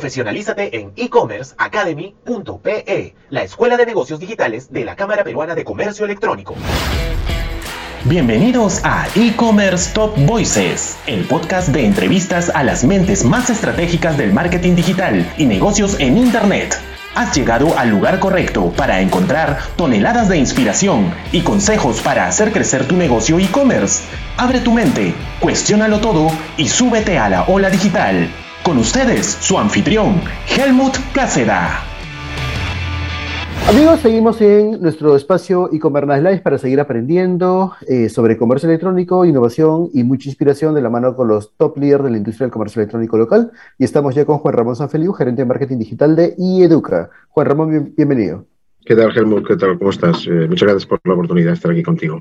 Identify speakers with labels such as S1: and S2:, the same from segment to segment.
S1: Profesionalízate en e-commerceacademy.pe, la escuela de negocios digitales de la Cámara Peruana de Comercio Electrónico. Bienvenidos a E-Commerce Top Voices, el podcast de entrevistas a las mentes más estratégicas del marketing digital y negocios en Internet. Has llegado al lugar correcto para encontrar toneladas de inspiración y consejos para hacer crecer tu negocio e-commerce. Abre tu mente, cuestiónalo todo y súbete a la ola digital. Con ustedes, su anfitrión, Helmut Cáceda.
S2: Amigos, seguimos en nuestro espacio e-commerce live para seguir aprendiendo eh, sobre comercio electrónico, innovación y mucha inspiración de la mano con los top líderes de la industria del comercio electrónico local. Y estamos ya con Juan Ramón Sanfeliu, gerente de marketing digital de iEduca. Juan Ramón, bienvenido.
S3: ¿Qué tal, Helmut? ¿Qué tal? ¿Cómo estás? Eh, muchas gracias por la oportunidad de estar aquí contigo.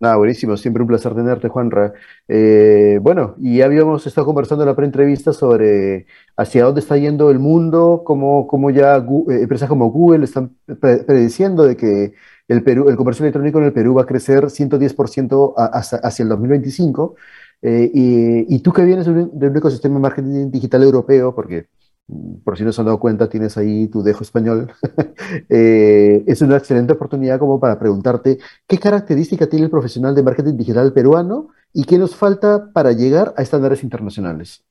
S2: Nada, buenísimo, siempre un placer tenerte, Juanra. Eh, bueno, y ya habíamos estado conversando en la pre-entrevista sobre hacia dónde está yendo el mundo, cómo, ya eh, empresas como Google están prediciendo de que el, Perú, el comercio electrónico en el Perú va a crecer 110% hacia, el 2025. Eh, y, tú que vienes de un ecosistema de marketing digital europeo, porque por si no se han dado cuenta, tienes ahí tu dejo español. Eh, es una excelente oportunidad como para preguntarte qué característica tiene el profesional de marketing digital peruano y qué nos falta para llegar a estándares internacionales.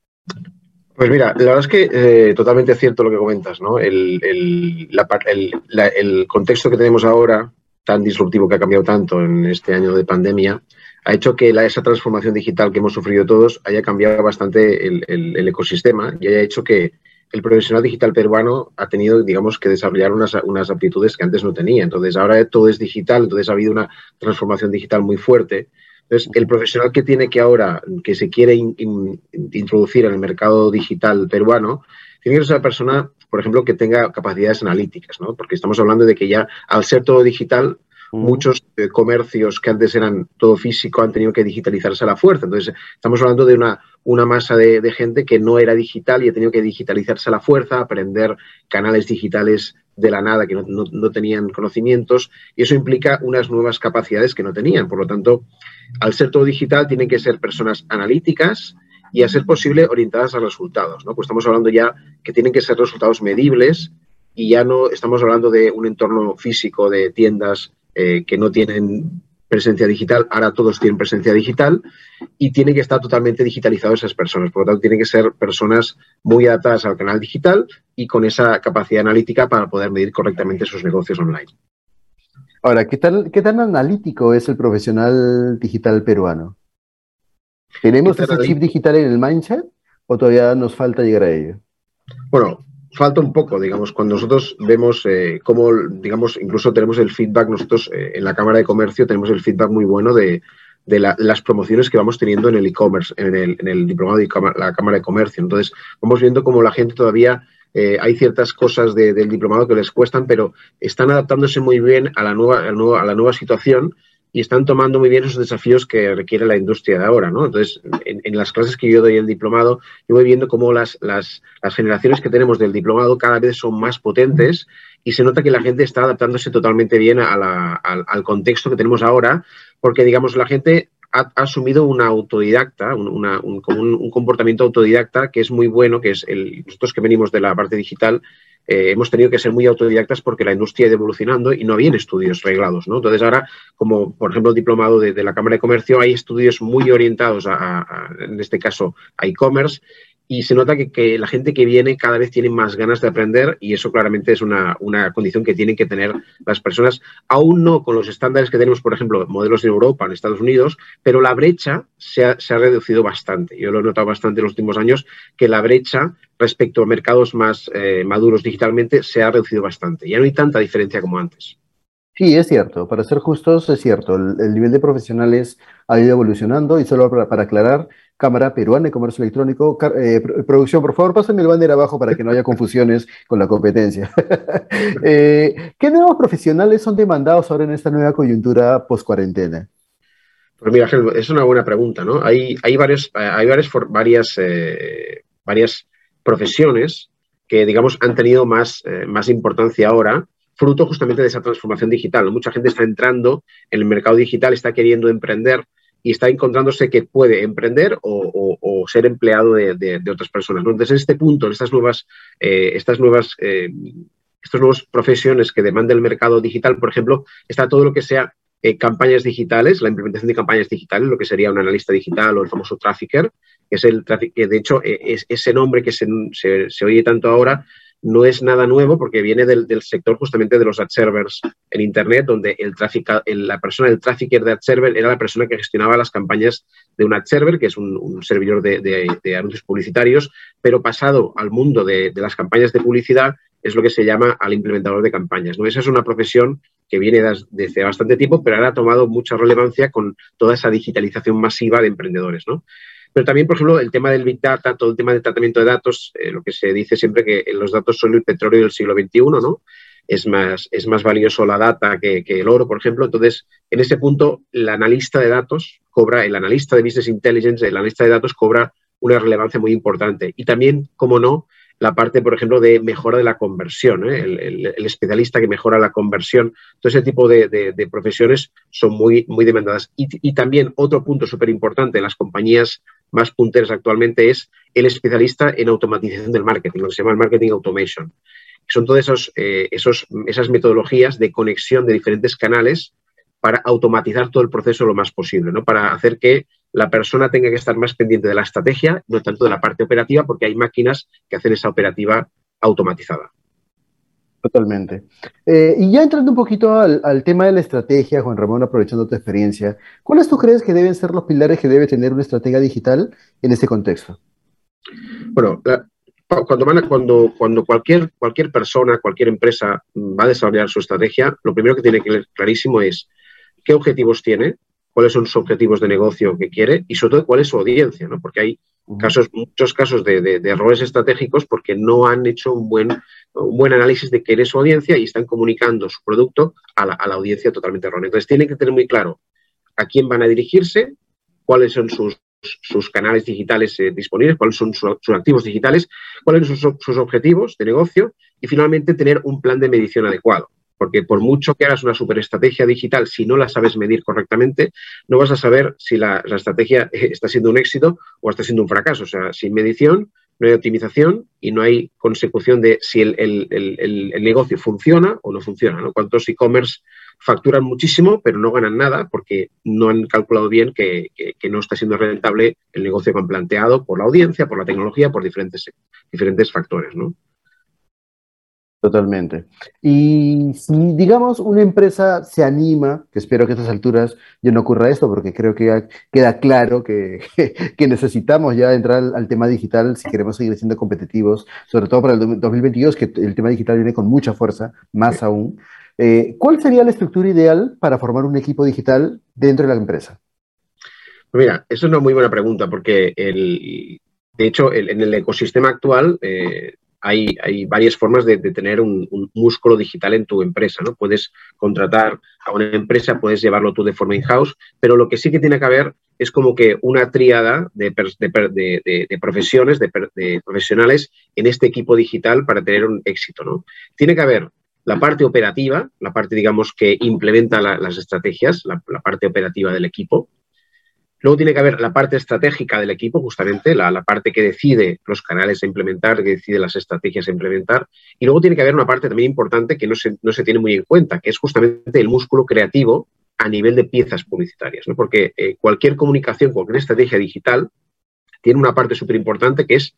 S3: Pues mira, la verdad es que eh, totalmente cierto lo que comentas, ¿no? El, el, contexto que tenemos ahora, tan disruptivo que ha cambiado tanto en este año de pandemia, ha hecho que la, esa transformación digital que hemos sufrido todos haya cambiado bastante el, ecosistema y haya hecho que, el profesional digital peruano ha tenido, digamos, que desarrollar unas, unas aptitudes que antes no tenía. Entonces, ahora todo es digital, entonces ha habido una transformación digital muy fuerte. Entonces, el profesional que tiene que ahora, que se quiere introducir en el mercado digital peruano, tiene que ser una persona, por ejemplo, que tenga capacidades analíticas, ¿no? Porque estamos hablando de que ya, al ser todo digital, Muchos eh, comercios que antes eran todo físico han tenido que digitalizarse a la fuerza. Entonces, estamos hablando de una, una masa de, gente que no era digital y ha tenido que digitalizarse a la fuerza, aprender canales digitales de la nada que no, tenían conocimientos y eso implica unas nuevas capacidades que no tenían. Por lo tanto, al ser todo digital, tienen que ser personas analíticas y a ser posible orientadas a resultados. ¿no? Pues estamos hablando ya que tienen que ser resultados medibles y ya no estamos hablando de un entorno físico de tiendas eh, que no tienen presencia digital, ahora todos tienen presencia digital y tiene que estar totalmente digitalizado esas personas. Por lo tanto, tienen que ser personas muy adaptadas al canal digital y con esa capacidad analítica para poder medir correctamente sus negocios online.
S2: Ahora, ¿qué, tal, qué tan analítico es el profesional digital peruano? ¿Tenemos ese chip digital en el mindset o todavía nos falta llegar a ello?
S3: Bueno, falta un poco, digamos, cuando nosotros vemos eh, cómo, digamos, incluso tenemos el feedback, nosotros eh, en la Cámara de Comercio tenemos el feedback muy bueno de, las promociones que vamos teniendo en el e-commerce, en el, diplomado de la Cámara de Comercio. Entonces, vamos viendo cómo la gente todavía eh, hay ciertas cosas del diplomado que les cuestan, pero están adaptándose muy bien a la nueva, a la nueva situación y están tomando muy bien esos desafíos que requiere la industria de ahora, ¿no? Entonces, en, las clases que yo doy el diplomado, yo voy viendo cómo las, las, las, generaciones que tenemos del diplomado cada vez son más potentes y se nota que la gente está adaptándose totalmente bien a la, al, contexto que tenemos ahora, porque, digamos, la gente ha, asumido una autodidacta, un, un, un, comportamiento autodidacta que es muy bueno, que es el, nosotros que venimos de la parte digital, eh, hemos tenido que ser muy autodidactas porque la industria ha ido evolucionando y no habían estudios reglados. ¿no? Entonces ahora, como por ejemplo el diplomado de, la Cámara de Comercio, hay estudios muy orientados, a en este caso, a e-commerce y se nota que, la gente que viene cada vez tiene más ganas de aprender y eso claramente es una, condición que tienen que tener las personas, aún no con los estándares que tenemos, por ejemplo, modelos en Europa, en Estados Unidos, pero la brecha se ha, reducido bastante. Yo lo he notado bastante en los últimos años, que la brecha respecto a mercados más eh, maduros digitalmente se ha reducido bastante. Ya no hay tanta diferencia como antes.
S2: Sí, es cierto. Para ser justos, es cierto. El, nivel de profesionales ha ido evolucionando y solo para aclarar, Cámara Peruana de Comercio Electrónico. Eh, producción, por favor, pásenme el banner abajo para que no haya confusiones con la competencia. Eh, ¿Qué nuevos profesionales son demandados ahora en esta nueva coyuntura post-cuarentena?
S3: Pues mira, es una buena pregunta, ¿no? Hay, hay, varios, hay varias, varias, eh, varias profesiones que, digamos, han tenido más, más importancia ahora, fruto justamente de esa transformación digital. Mucha gente está entrando en el mercado digital, está queriendo emprender y está encontrándose que puede emprender o, ser empleado de, otras personas. Entonces, en este punto, en estas nuevas, eh, estas nuevas, eh, estas profesiones que demanda el mercado digital, por ejemplo, está todo lo que sea eh, campañas digitales, la implementación de campañas digitales, lo que sería un analista digital o el famoso trafficker, que es el que de hecho es, ese nombre que se, se oye tanto ahora no es nada nuevo porque viene del, sector justamente de los ad servers en Internet, donde el la persona, el trafficker de ad server era la persona que gestionaba las campañas de un ad server, que es un, servidor de, anuncios publicitarios, pero pasado al mundo de, las campañas de publicidad es lo que se llama al implementador de campañas. ¿no? Esa es una profesión que viene desde bastante tiempo, pero ahora ha tomado mucha relevancia con toda esa digitalización masiva de emprendedores. ¿no? Pero también, por ejemplo, el tema del Big Data, todo el tema del tratamiento de datos, eh, lo que se dice siempre que los datos son el petróleo del siglo XXI, ¿no? Es más, es más valioso la data que, el oro, por ejemplo. Entonces, en ese punto, el analista de datos cobra, el analista de Business Intelligence, el analista de datos cobra una relevancia muy importante. Y también, como no, la parte, por ejemplo, de mejora de la conversión, ¿eh? el, especialista que mejora la conversión. Todo ese tipo de, profesiones son muy, muy demandadas. Y, y también otro punto súper importante las compañías más punteros actualmente es el especialista en automatización del marketing, lo que se llama el marketing automation. Son todas eh, esos, esas metodologías de conexión de diferentes canales para automatizar todo el proceso lo más posible, ¿no? para hacer que la persona tenga que estar más pendiente de la estrategia, no tanto de la parte operativa, porque hay máquinas que hacen esa operativa automatizada.
S2: Totalmente. Eh, y ya entrando un poquito al, tema de la estrategia, Juan Ramón, aprovechando tu experiencia, ¿cuáles tú crees que deben ser los pilares que debe tener una estrategia digital en este contexto?
S3: Bueno, cuando, cuando, cuando cualquier, cualquier persona, cualquier empresa va a desarrollar su estrategia, lo primero que tiene que ser clarísimo es qué objetivos tiene, cuáles son sus objetivos de negocio que quiere y sobre todo cuál es su audiencia, ¿no? Porque hay casos, muchos casos de, errores estratégicos porque no han hecho un buen, un buen análisis de qué es su audiencia y están comunicando su producto a la, audiencia totalmente errónea. Entonces, tienen que tener muy claro a quién van a dirigirse, cuáles son sus, canales digitales eh, disponibles, cuáles son sus, activos digitales, cuáles son sus objetivos de negocio y finalmente tener un plan de medición adecuado porque por mucho que hagas una superestrategia digital, si no la sabes medir correctamente, no vas a saber si la, estrategia está siendo un éxito o está siendo un fracaso. O sea, sin medición no hay optimización y no hay consecución de si el, negocio funciona o no funciona. ¿no? ¿Cuántos e-commerce facturan muchísimo, pero no ganan nada porque no han calculado bien que, que, no está siendo rentable el negocio que han planteado por la audiencia, por la tecnología, por diferentes, diferentes factores, ¿no?
S2: Totalmente. Y si, digamos, una empresa se anima, que espero que a estas alturas ya no ocurra esto, porque creo que ya queda claro que, que necesitamos ya entrar al, tema digital si queremos seguir siendo competitivos, sobre todo para el 2022, que el tema digital viene con mucha fuerza, más aún. Eh, ¿Cuál sería la estructura ideal para formar un equipo digital dentro de la empresa?
S3: Mira, eso es una muy buena pregunta, porque el, de hecho, en el ecosistema actual, eh, hay, varias formas de, tener un, músculo digital en tu empresa, ¿no? Puedes contratar a una empresa, puedes llevarlo tú de forma in-house, pero lo que sí que tiene que haber es como que una tríada de, profesiones, de, profesionales en este equipo digital para tener un éxito, ¿no? Tiene que haber la parte operativa, la parte, digamos, que implementa las estrategias, la parte operativa del equipo, Luego tiene que haber la parte estratégica del equipo, justamente, la, parte que decide los canales a implementar, que decide las estrategias a implementar. Y luego tiene que haber una parte también importante que no se, no se tiene muy en cuenta, que es justamente el músculo creativo a nivel de piezas publicitarias. ¿no? Porque eh, cualquier comunicación, cualquier estrategia digital tiene una parte súper importante que es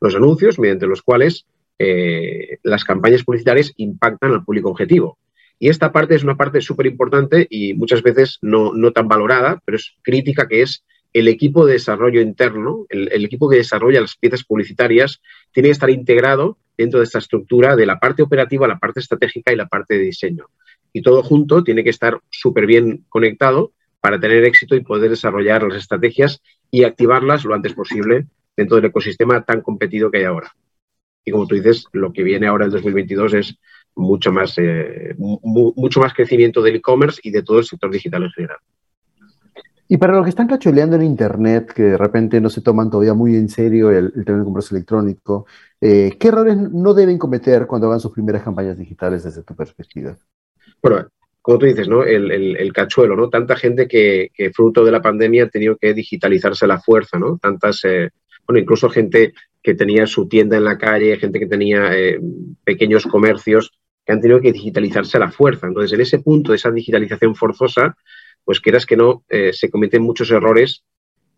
S3: los anuncios, mediante los cuales eh, las campañas publicitarias impactan al público objetivo. Y esta parte es una parte súper importante y muchas veces no, tan valorada, pero es crítica, que es el equipo de desarrollo interno, el, equipo que desarrolla las piezas publicitarias, tiene que estar integrado dentro de esta estructura de la parte operativa, la parte estratégica y la parte de diseño. Y todo junto tiene que estar súper bien conectado para tener éxito y poder desarrollar las estrategias y activarlas lo antes posible dentro del ecosistema tan competido que hay ahora. Y como tú dices, lo que viene ahora en 2022 es mucho más, eh, mucho más crecimiento del e-commerce y de todo el sector digital en general.
S2: Y para los que están cacholeando en Internet, que de repente no se toman todavía muy en serio el, tema de comercio electrónico, eh, ¿qué errores no deben cometer cuando hagan sus primeras campañas digitales desde tu perspectiva?
S3: Bueno, como tú dices, ¿no? El, cachuelo, ¿no? Tanta gente que, fruto de la pandemia ha tenido que digitalizarse a la fuerza, ¿no? Tantas, eh, bueno, incluso gente que tenía su tienda en la calle, gente que tenía eh, pequeños comercios que han tenido que digitalizarse a la fuerza. Entonces, en ese punto de esa digitalización forzosa, pues quieras que no, eh, se cometen muchos errores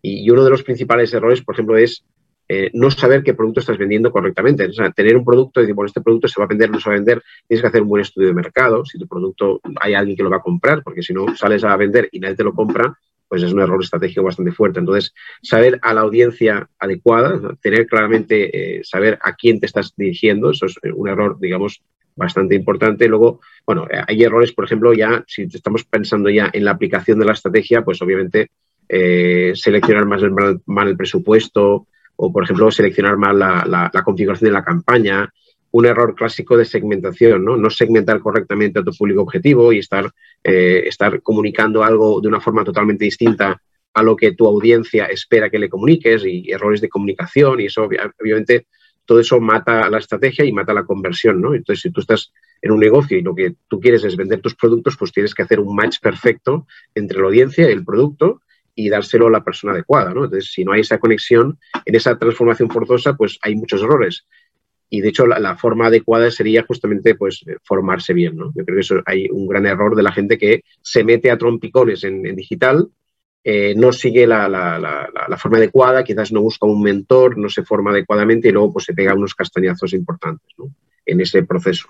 S3: y, uno de los principales errores, por ejemplo, es eh, no saber qué producto estás vendiendo correctamente. O sea, tener un producto y decir, bueno, este producto se va a vender, no se va a vender, tienes que hacer un buen estudio de mercado. Si tu producto hay alguien que lo va a comprar, porque si no sales a vender y nadie te lo compra, pues es un error estratégico bastante fuerte. Entonces, saber a la audiencia adecuada, tener claramente, eh, saber a quién te estás dirigiendo, eso es un error, digamos, bastante importante. Luego, bueno, hay errores, por ejemplo, ya si estamos pensando ya en la aplicación de la estrategia, pues obviamente eh, seleccionar más mal el presupuesto, o, por ejemplo, seleccionar mal la, configuración de la campaña. Un error clásico de segmentación, ¿no? No segmentar correctamente a tu público objetivo y estar, eh, estar comunicando algo de una forma totalmente distinta a lo que tu audiencia espera que le comuniques y errores de comunicación y eso obviamente todo eso mata la estrategia y mata la conversión, ¿no? Entonces, si tú estás en un negocio y lo que tú quieres es vender tus productos, pues tienes que hacer un match perfecto entre la audiencia y el producto y dárselo a la persona adecuada, ¿no? Entonces, si no hay esa conexión, en esa transformación forzosa, pues hay muchos errores. Y de hecho, la, forma adecuada sería justamente pues formarse bien, ¿no? Yo creo que hay un gran error de la gente que se mete a trompicones en, digital, eh, no sigue la, la, forma adecuada, quizás no busca un mentor, no se forma adecuadamente y luego pues se pega unos castañazos importantes ¿no? en ese proceso.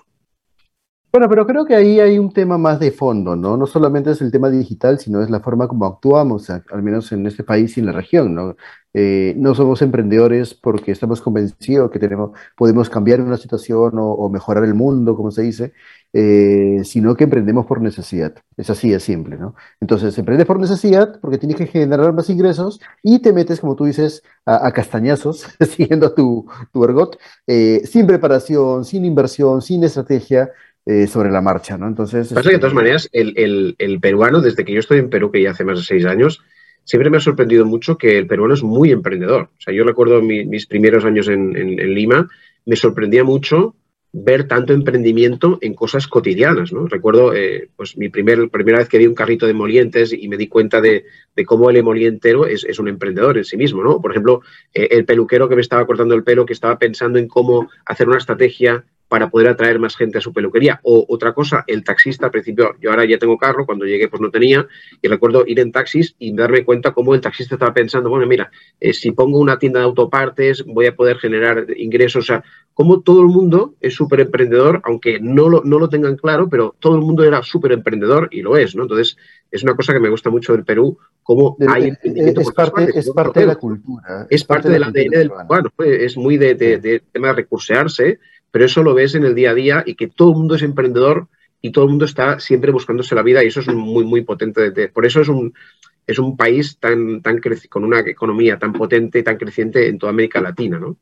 S2: Bueno, pero creo que ahí hay un tema más de fondo, ¿no? No solamente es el tema digital, sino es la forma como actuamos, al menos en este país y en la región, ¿no? Eh, no somos emprendedores porque estamos convencidos que tenemos, podemos cambiar una situación o, mejorar el mundo, como se dice, eh, sino que emprendemos por necesidad. Es así de simple, ¿no? Entonces, emprendes por necesidad porque tienes que generar más ingresos y te metes, como tú dices, a, castañazos, siguiendo tu, tu ergot, eh, sin preparación, sin inversión, sin estrategia, eh, sobre la marcha, ¿no? Entonces...
S3: Pasa que de todas maneras, el, peruano, desde que yo estoy en Perú, que ya hace más de seis años, siempre me ha sorprendido mucho que el peruano es muy emprendedor. O sea, yo recuerdo mis primeros años en, Lima, me sorprendía mucho ver tanto emprendimiento en cosas cotidianas, ¿no? Recuerdo, eh, pues mi primer, primera vez que vi un carrito de molientes y me di cuenta de, cómo el emolientero es, es, un emprendedor en sí mismo, ¿no? Por ejemplo, eh, el peluquero que me estaba cortando el pelo, que estaba pensando en cómo hacer una estrategia para poder atraer más gente a su peluquería. O otra cosa, el taxista, al principio, yo ahora ya tengo carro, cuando llegué pues no tenía, y recuerdo ir en taxis y darme cuenta cómo el taxista estaba pensando, bueno, mira, eh, si pongo una tienda de autopartes, voy a poder generar ingresos, o sea, como todo el mundo es súper emprendedor, aunque no lo, no lo tengan claro, pero todo el mundo era súper emprendedor y lo es, ¿no? Entonces, es una cosa que me gusta mucho del Perú, cómo hay
S2: emprendimiento es, parte, es parte de la cultura.
S3: Es, parte, del ADN del bueno, es muy de, de tema de recursearse, pero eso lo ves en el día a día y que todo el mundo es emprendedor y todo el mundo está siempre buscándose la vida y eso es muy, muy potente. Por eso es un, es un país tan, tan con una economía tan potente, tan creciente en toda América Latina, ¿no?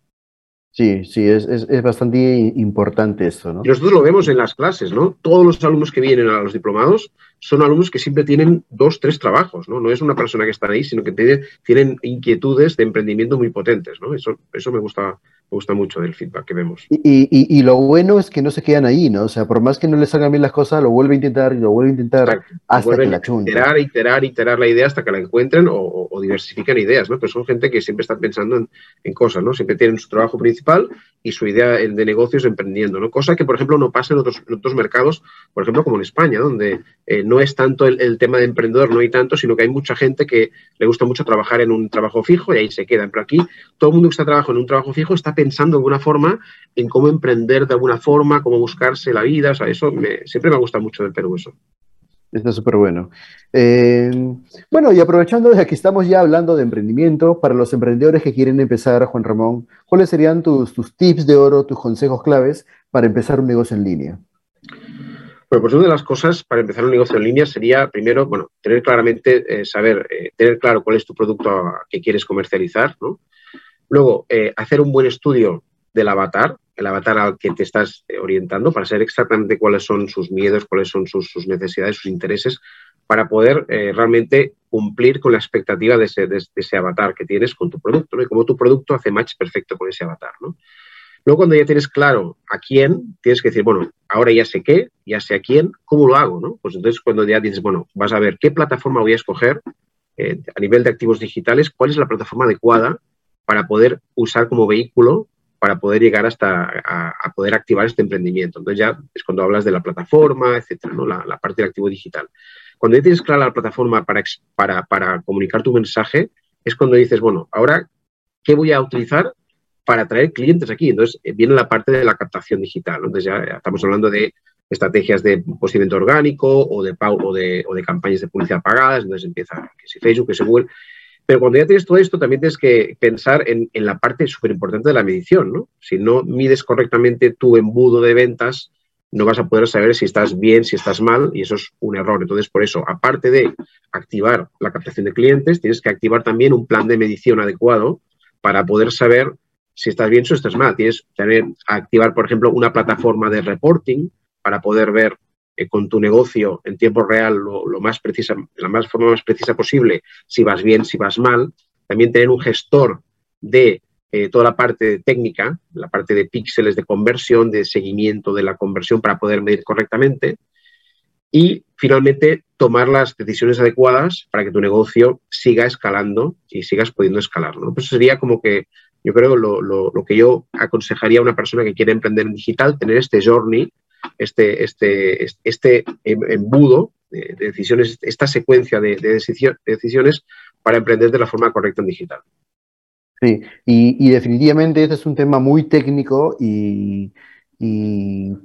S2: Sí, sí, es, es, bastante importante eso, ¿no?
S3: Y nosotros lo vemos en las clases, ¿no? Todos los alumnos que vienen a los diplomados son alumnos que siempre tienen dos, tres trabajos, ¿no? No es una persona que está ahí, sino que tiene, tienen inquietudes de emprendimiento muy potentes, ¿no? Eso, eso me gusta me gusta mucho del feedback que vemos.
S2: Y, y, lo bueno es que no se quedan ahí, ¿no? O sea, por más que no les salgan bien las cosas, lo vuelve a intentar y lo vuelve a intentar hasta que la chunta.
S3: Iterar, iterar, iterar la idea hasta que la encuentren o, o diversifican ideas, ¿no? Pero son gente que siempre está pensando en, en, cosas, ¿no? Siempre tienen su trabajo principal y su idea de negocios emprendiendo, ¿no? Cosa que, por ejemplo, no pasa en otros, otros mercados, por ejemplo, como en España, donde eh, no es tanto el, el, tema de emprendedor, no hay tanto, sino que hay mucha gente que le gusta mucho trabajar en un trabajo fijo y ahí se quedan. Pero aquí todo el mundo que está trabajando en un trabajo fijo está pensando de alguna forma en cómo emprender de alguna forma, cómo buscarse la vida. O sea, eso me, siempre me gusta mucho del Perú eso.
S2: Está súper bueno. Eh, bueno, y aprovechando de que estamos ya hablando de emprendimiento, para los emprendedores que quieren empezar, Juan Ramón, ¿cuáles serían tus, tus tips de oro, tus consejos claves para empezar un negocio en línea?
S3: Bueno, pues una de las cosas para empezar un negocio en línea sería, primero, bueno, tener claramente, eh, saber, eh, tener claro cuál es tu producto que quieres comercializar, ¿no? Luego, eh, hacer un buen estudio del avatar, el avatar al que te estás eh, orientando, para saber exactamente cuáles son sus miedos, cuáles son sus, necesidades, sus intereses, para poder eh, realmente cumplir con la expectativa de ese, avatar que tienes con tu producto, ¿no? Y cómo tu producto hace match perfecto con ese avatar, ¿no? Luego, cuando ya tienes claro a quién, tienes que decir, bueno, ahora ya sé qué, ya sé a quién, ¿cómo lo hago? ¿no? Pues entonces cuando ya dices, bueno, vas a ver qué plataforma voy a escoger a nivel de activos digitales, cuál es la plataforma adecuada para poder usar como vehículo para poder llegar hasta a, poder activar este emprendimiento. Entonces ya es cuando hablas de la plataforma, etcétera, ¿no? la, parte del activo digital. Cuando ya tienes clara la plataforma para, para, para comunicar tu mensaje, es cuando dices, bueno, ahora, ¿qué voy a utilizar para atraer clientes aquí. Entonces, eh, viene la parte de la captación digital. Entonces, ya estamos hablando de estrategias de posicionamiento orgánico o de, o de, o de campañas de publicidad pagadas. Entonces, empieza que si Facebook, que Google. Pero cuando ya tienes todo esto, también tienes que pensar en, la parte súper importante de la medición. ¿no? Si no mides correctamente tu embudo de ventas, no vas a poder saber si estás bien, si estás mal, y eso es un error. Entonces, por eso, aparte de activar la captación de clientes, tienes que activar también un plan de medición adecuado para poder saber si estás bien o estás mal. Tienes que activar, por ejemplo, una plataforma de reporting para poder ver eh, con tu negocio en tiempo real lo, más precisa, la más forma más precisa posible, si vas bien, si vas mal. También tener un gestor de eh, toda la parte técnica, la parte de píxeles de conversión, de seguimiento de la conversión para poder medir correctamente. Y finalmente, tomar las decisiones adecuadas para que tu negocio siga escalando y sigas pudiendo escalar. ¿no? Pues sería como que yo creo lo, lo, lo, que yo aconsejaría a una persona que quiere emprender en digital, tener este journey, este, este, este em, embudo de, decisiones, esta secuencia de, decisiones para emprender de la forma correcta en digital.
S2: Sí, y, definitivamente este es un tema muy técnico y,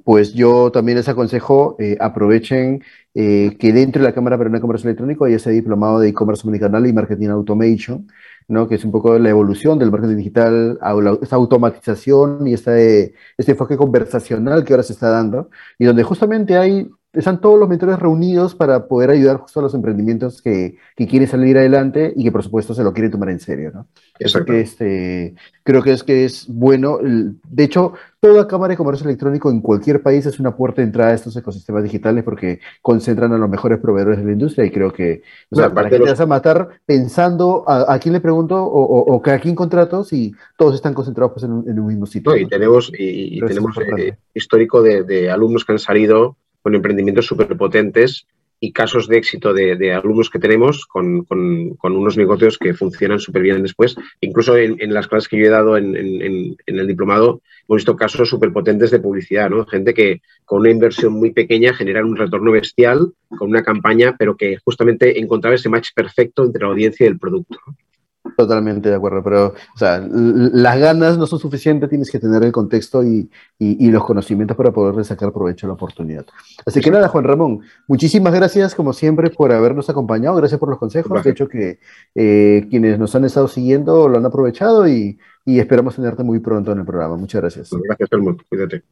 S2: pues yo también les aconsejo eh, aprovechen eh, que dentro de la Cámara Peruana de Comercio Electrónico hay ese diplomado de e-commerce omnicanal y marketing automation, ¿no? que es un poco la evolución del marketing digital, esta automatización y este, este enfoque conversacional que ahora se está dando, y donde justamente hay están todos los mentores reunidos para poder ayudar justo a los emprendimientos que, que, quieren salir adelante y que por supuesto se lo quieren tomar en serio, ¿no?
S3: Exacto.
S2: Que este, creo que es que es bueno. De hecho, toda Cámara de Comercio Electrónico en cualquier país es una puerta de entrada a estos ecosistemas digitales porque concentran a los mejores proveedores de la industria y creo que, o sea, ¿para qué te vas a matar pensando a, quién le pregunto o, o, a quién contrato si todos están concentrados pues, en, un, mismo sitio?
S3: y tenemos, y, tenemos eh, histórico de, de alumnos que han salido con emprendimientos súper potentes y casos de éxito de, alumnos que tenemos con, unos negocios que funcionan súper bien después. Incluso en, las clases que yo he dado en, el diplomado, hemos visto casos súper potentes de publicidad, ¿no? Gente que con una inversión muy pequeña genera un retorno bestial con una campaña, pero que justamente encontraba ese match perfecto entre la audiencia y el producto.
S2: Totalmente de acuerdo, pero o sea, las ganas no son suficientes, tienes que tener el contexto y, los conocimientos para poder sacar provecho de la oportunidad. Así que nada, Juan Ramón, muchísimas gracias como siempre por habernos acompañado, gracias por los consejos, de hecho que eh, quienes nos han estado siguiendo lo han aprovechado y, y esperamos tenerte muy pronto en el programa. Muchas gracias.
S3: Gracias, mundo. Cuídate.